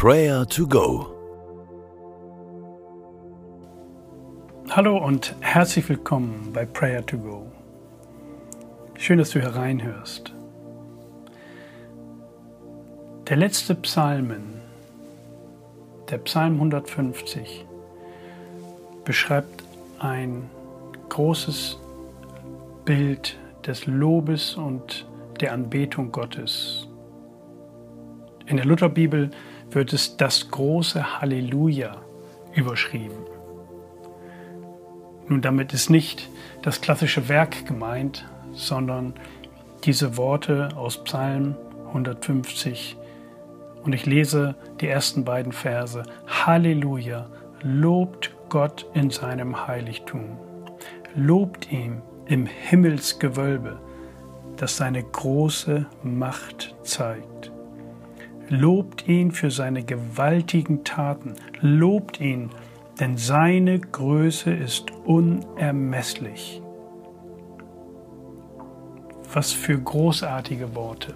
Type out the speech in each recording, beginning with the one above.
Prayer to Go. Hallo und herzlich willkommen bei Prayer to Go. Schön, dass du hereinhörst. Der letzte Psalmen, der Psalm 150, beschreibt ein großes Bild des Lobes und der Anbetung Gottes. In der Lutherbibel wird es das große Halleluja überschrieben. Nun, damit ist nicht das klassische Werk gemeint, sondern diese Worte aus Psalm 150. Und ich lese die ersten beiden Verse. Halleluja, lobt Gott in seinem Heiligtum. Lobt ihn im Himmelsgewölbe, das seine große Macht zeigt. Lobt ihn für seine gewaltigen Taten. Lobt ihn, denn seine Größe ist unermesslich. Was für großartige Worte.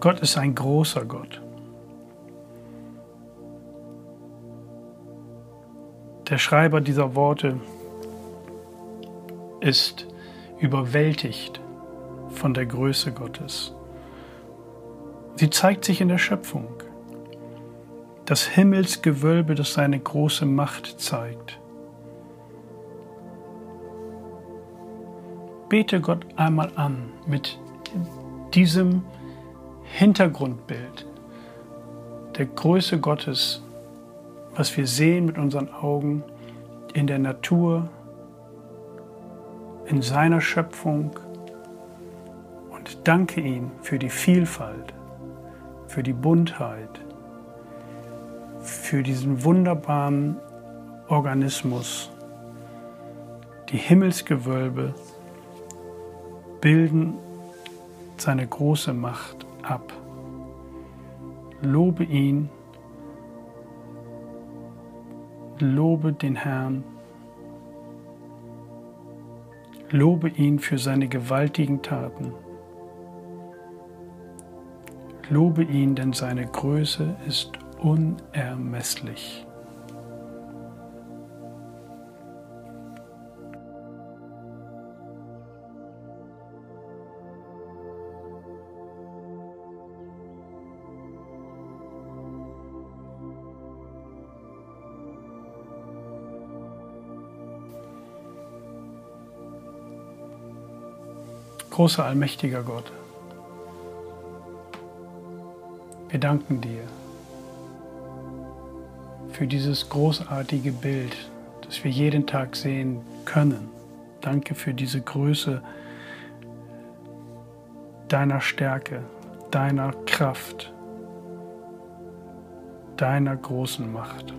Gott ist ein großer Gott. Der Schreiber dieser Worte ist überwältigt von der Größe Gottes. Sie zeigt sich in der Schöpfung. Das Himmelsgewölbe, das seine große Macht zeigt. Bete Gott einmal an mit diesem Hintergrundbild der Größe Gottes, was wir sehen mit unseren Augen in der Natur, in seiner Schöpfung und danke ihm für die Vielfalt für die Buntheit, für diesen wunderbaren Organismus. Die Himmelsgewölbe bilden seine große Macht ab. Lobe ihn, lobe den Herrn, lobe ihn für seine gewaltigen Taten. Lobe ihn, denn seine Größe ist unermesslich. Großer allmächtiger Gott. Wir danken dir für dieses großartige Bild, das wir jeden Tag sehen können. Danke für diese Größe deiner Stärke, deiner Kraft, deiner großen Macht.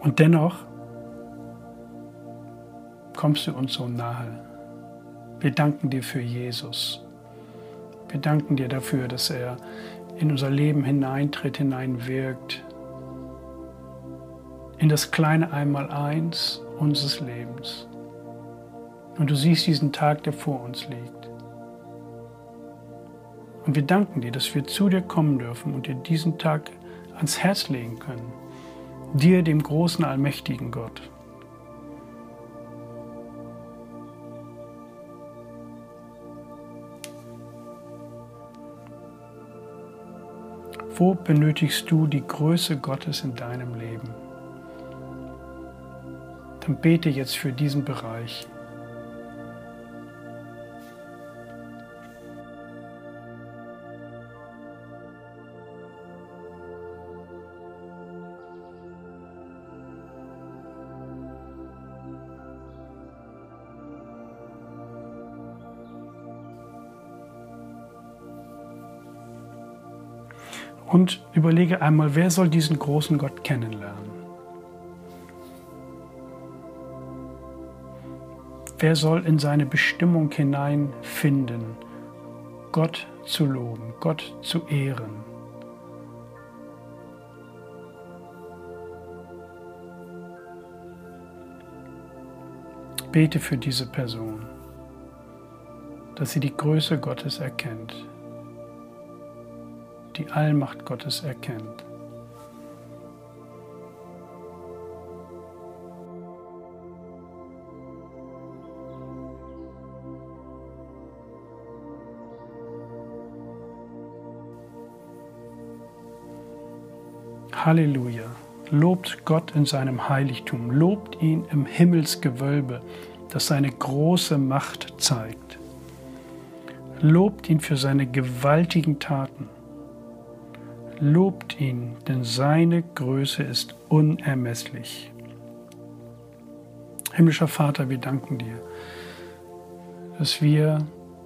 Und dennoch kommst du uns so nahe. Wir danken dir für Jesus. Wir danken dir dafür, dass er in unser Leben hineintritt, hineinwirkt, in das kleine Einmaleins unseres Lebens. Und du siehst diesen Tag, der vor uns liegt. Und wir danken dir, dass wir zu dir kommen dürfen und dir diesen Tag ans Herz legen können. Dir, dem großen, allmächtigen Gott. Wo benötigst du die Größe Gottes in deinem Leben? Dann bete jetzt für diesen Bereich. Und überlege einmal, wer soll diesen großen Gott kennenlernen? Wer soll in seine Bestimmung hineinfinden, Gott zu loben, Gott zu ehren? Bete für diese Person, dass sie die Größe Gottes erkennt die Allmacht Gottes erkennt. Halleluja. Lobt Gott in seinem Heiligtum, lobt ihn im Himmelsgewölbe, das seine große Macht zeigt. Lobt ihn für seine gewaltigen Taten. Lobt ihn, denn seine Größe ist unermesslich. Himmlischer Vater, wir danken dir, dass wir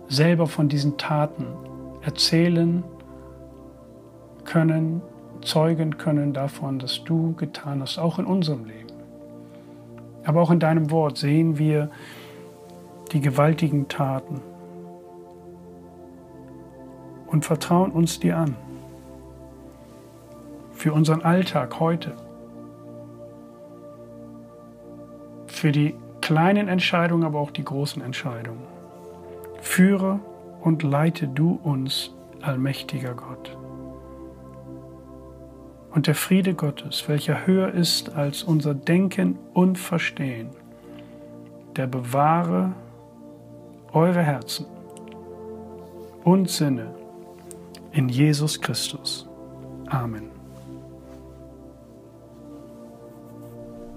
selber von diesen Taten erzählen können, zeugen können davon, dass du getan hast, auch in unserem Leben. Aber auch in deinem Wort sehen wir die gewaltigen Taten und vertrauen uns dir an. Für unseren Alltag heute. Für die kleinen Entscheidungen, aber auch die großen Entscheidungen. Führe und leite du uns, allmächtiger Gott. Und der Friede Gottes, welcher höher ist als unser Denken und Verstehen, der bewahre eure Herzen und Sinne in Jesus Christus. Amen.